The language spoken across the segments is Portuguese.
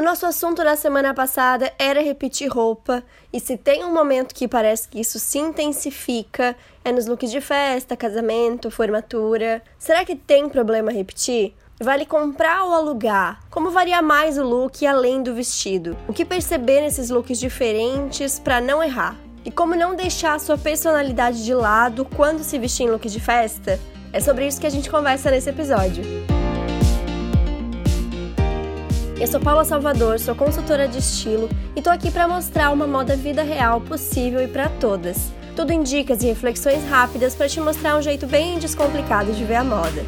O nosso assunto da semana passada era repetir roupa, e se tem um momento que parece que isso se intensifica, é nos looks de festa, casamento, formatura. Será que tem problema repetir? Vale comprar ou alugar? Como variar mais o look além do vestido? O que perceber nesses looks diferentes para não errar? E como não deixar a sua personalidade de lado quando se vestir em look de festa? É sobre isso que a gente conversa nesse episódio. Eu sou Paula Salvador, sou consultora de estilo e tô aqui para mostrar uma moda vida real possível e para todas. Tudo em dicas e reflexões rápidas para te mostrar um jeito bem descomplicado de ver a moda.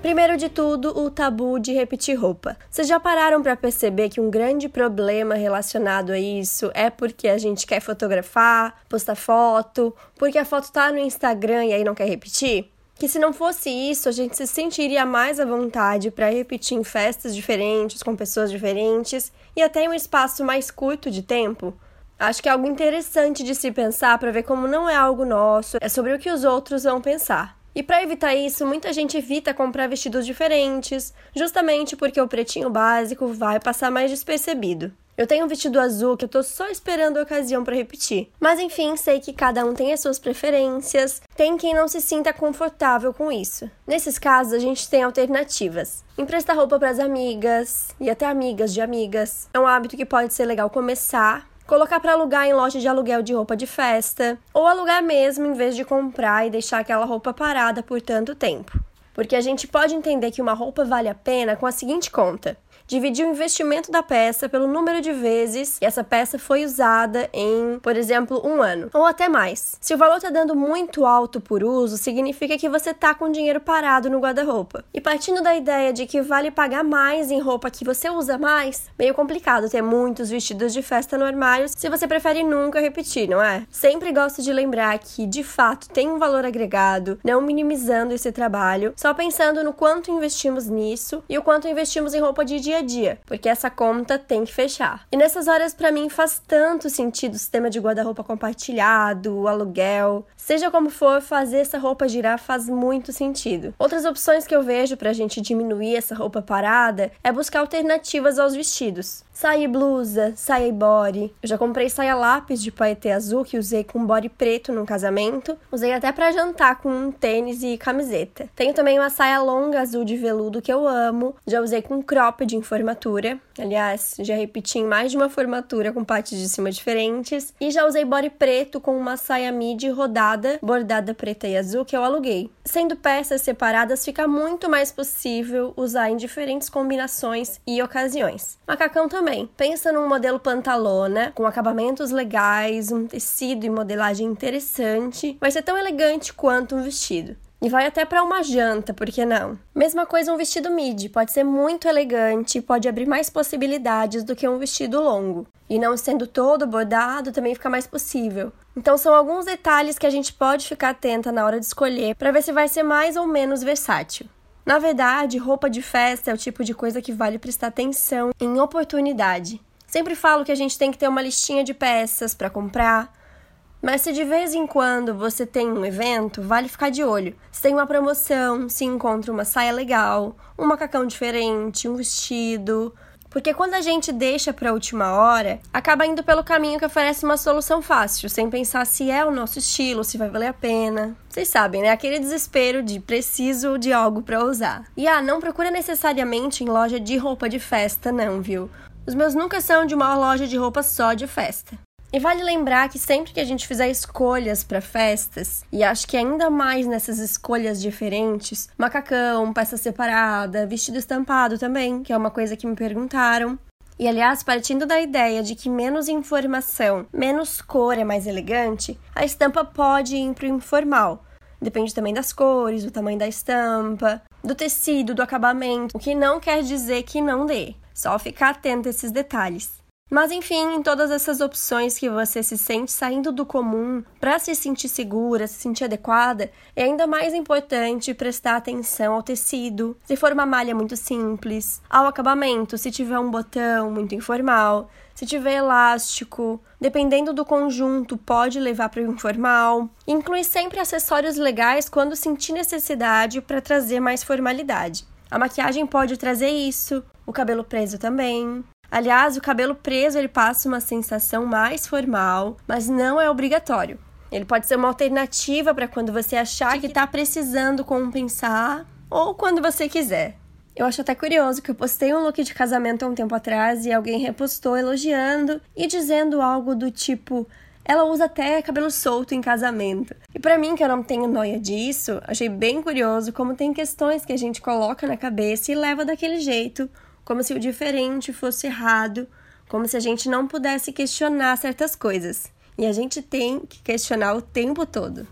Primeiro de tudo, o tabu de repetir roupa. Vocês já pararam para perceber que um grande problema relacionado a isso é porque a gente quer fotografar, postar foto, porque a foto tá no Instagram e aí não quer repetir? Que se não fosse isso, a gente se sentiria mais à vontade para repetir em festas diferentes, com pessoas diferentes e até em um espaço mais curto de tempo. Acho que é algo interessante de se pensar para ver como não é algo nosso, é sobre o que os outros vão pensar. E para evitar isso, muita gente evita comprar vestidos diferentes, justamente porque o pretinho básico vai passar mais despercebido. Eu tenho um vestido azul que eu tô só esperando a ocasião para repetir. Mas enfim, sei que cada um tem as suas preferências, tem quem não se sinta confortável com isso. Nesses casos, a gente tem alternativas. Emprestar roupa para as amigas e até amigas de amigas. É um hábito que pode ser legal começar, colocar para alugar em loja de aluguel de roupa de festa, ou alugar mesmo em vez de comprar e deixar aquela roupa parada por tanto tempo. Porque a gente pode entender que uma roupa vale a pena com a seguinte conta: dividir o investimento da peça pelo número de vezes que essa peça foi usada em, por exemplo, um ano, ou até mais. Se o valor está dando muito alto por uso, significa que você está com dinheiro parado no guarda-roupa. E partindo da ideia de que vale pagar mais em roupa que você usa mais, meio complicado ter muitos vestidos de festa no armário se você prefere nunca repetir, não é? Sempre gosto de lembrar que, de fato, tem um valor agregado, não minimizando esse trabalho, só pensando no quanto investimos nisso e o quanto investimos em roupa de dia dia a dia, porque essa conta tem que fechar. E nessas horas, para mim, faz tanto sentido o sistema de guarda-roupa compartilhado, o aluguel. Seja como for, fazer essa roupa girar faz muito sentido. Outras opções que eu vejo pra gente diminuir essa roupa parada é buscar alternativas aos vestidos. Saia e blusa, saia e body. Eu já comprei saia lápis de paetê azul que usei com body preto num casamento. Usei até para jantar com um tênis e camiseta. Tenho também uma saia longa azul de veludo que eu amo. Já usei com cropped em formatura. Aliás, já repeti em mais de uma formatura com partes de cima diferentes. E já usei body preto com uma saia midi rodada, bordada preta e azul que eu aluguei. Sendo peças separadas, fica muito mais possível usar em diferentes combinações e ocasiões. Macacão também. Pensa num modelo pantalona, com acabamentos legais, um tecido e modelagem interessante. Vai ser tão elegante quanto um vestido. E vai até para uma janta, por que não? Mesma coisa um vestido midi, pode ser muito elegante, pode abrir mais possibilidades do que um vestido longo. E não sendo todo bordado, também fica mais possível. Então são alguns detalhes que a gente pode ficar atenta na hora de escolher para ver se vai ser mais ou menos versátil. Na verdade, roupa de festa é o tipo de coisa que vale prestar atenção em oportunidade. Sempre falo que a gente tem que ter uma listinha de peças para comprar, mas se de vez em quando você tem um evento, vale ficar de olho. Se tem uma promoção, se encontra uma saia legal, um macacão diferente, um vestido, porque quando a gente deixa para a última hora, acaba indo pelo caminho que oferece uma solução fácil, sem pensar se é o nosso estilo, se vai valer a pena. Vocês sabem, né? Aquele desespero de preciso de algo para usar. E ah, não procura necessariamente em loja de roupa de festa, não, viu? Os meus nunca são de uma loja de roupa só de festa. E vale lembrar que sempre que a gente fizer escolhas para festas, e acho que ainda mais nessas escolhas diferentes, macacão, peça separada, vestido estampado também, que é uma coisa que me perguntaram. E aliás, partindo da ideia de que menos informação, menos cor é mais elegante, a estampa pode ir para o informal. Depende também das cores, do tamanho da estampa, do tecido, do acabamento, o que não quer dizer que não dê. Só ficar atento a esses detalhes. Mas enfim, em todas essas opções que você se sente saindo do comum para se sentir segura, se sentir adequada, é ainda mais importante prestar atenção ao tecido, se for uma malha muito simples, ao acabamento, se tiver um botão muito informal, se tiver elástico, dependendo do conjunto, pode levar para o informal. Inclui sempre acessórios legais quando sentir necessidade para trazer mais formalidade. A maquiagem pode trazer isso, o cabelo preso também. Aliás, o cabelo preso ele passa uma sensação mais formal, mas não é obrigatório. Ele pode ser uma alternativa para quando você achar que está precisando compensar ou quando você quiser. Eu acho até curioso que eu postei um look de casamento há um tempo atrás e alguém repostou elogiando e dizendo algo do tipo: ela usa até cabelo solto em casamento. E para mim, que eu não tenho noia disso, achei bem curioso como tem questões que a gente coloca na cabeça e leva daquele jeito como se o diferente fosse errado, como se a gente não pudesse questionar certas coisas. E a gente tem que questionar o tempo todo.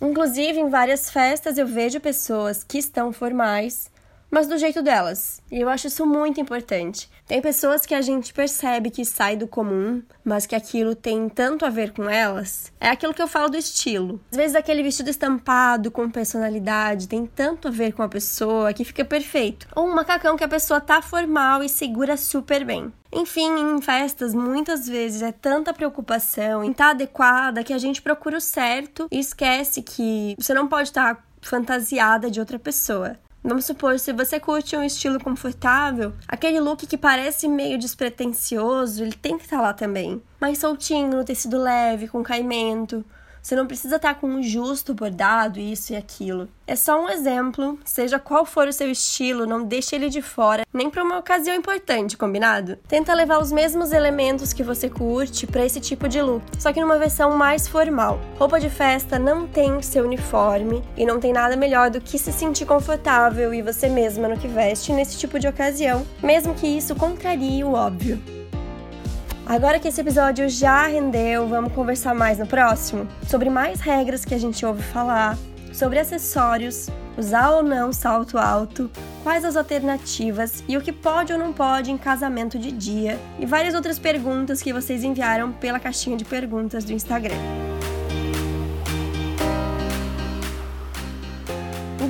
Inclusive, em várias festas eu vejo pessoas que estão formais mas do jeito delas. E eu acho isso muito importante. Tem pessoas que a gente percebe que sai do comum, mas que aquilo tem tanto a ver com elas. É aquilo que eu falo do estilo. Às vezes aquele vestido estampado com personalidade tem tanto a ver com a pessoa que fica perfeito. Ou um macacão que a pessoa tá formal e segura super bem. Enfim, em festas, muitas vezes é tanta preocupação em estar tá adequada que a gente procura o certo e esquece que você não pode estar tá fantasiada de outra pessoa. Vamos supor, se você curte um estilo confortável, aquele look que parece meio despretensioso, ele tem que estar tá lá também. Mais soltinho, no tecido leve, com caimento, você não precisa estar com um justo bordado, isso e aquilo. É só um exemplo, seja qual for o seu estilo, não deixe ele de fora, nem para uma ocasião importante, combinado? Tenta levar os mesmos elementos que você curte para esse tipo de look, só que numa versão mais formal. Roupa de festa não tem seu uniforme e não tem nada melhor do que se sentir confortável e você mesma no que veste nesse tipo de ocasião, mesmo que isso contrarie o óbvio. Agora que esse episódio já rendeu, vamos conversar mais no próximo sobre mais regras que a gente ouve falar, sobre acessórios, usar ou não salto alto, quais as alternativas e o que pode ou não pode em casamento de dia e várias outras perguntas que vocês enviaram pela caixinha de perguntas do Instagram.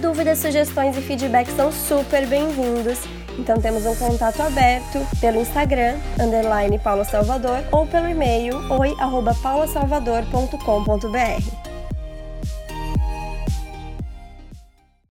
Dúvidas, sugestões e feedback são super bem-vindos então temos um contato aberto pelo Instagram, underline Paula Salvador, ou pelo e-mail oi@paulasalvador.com.br.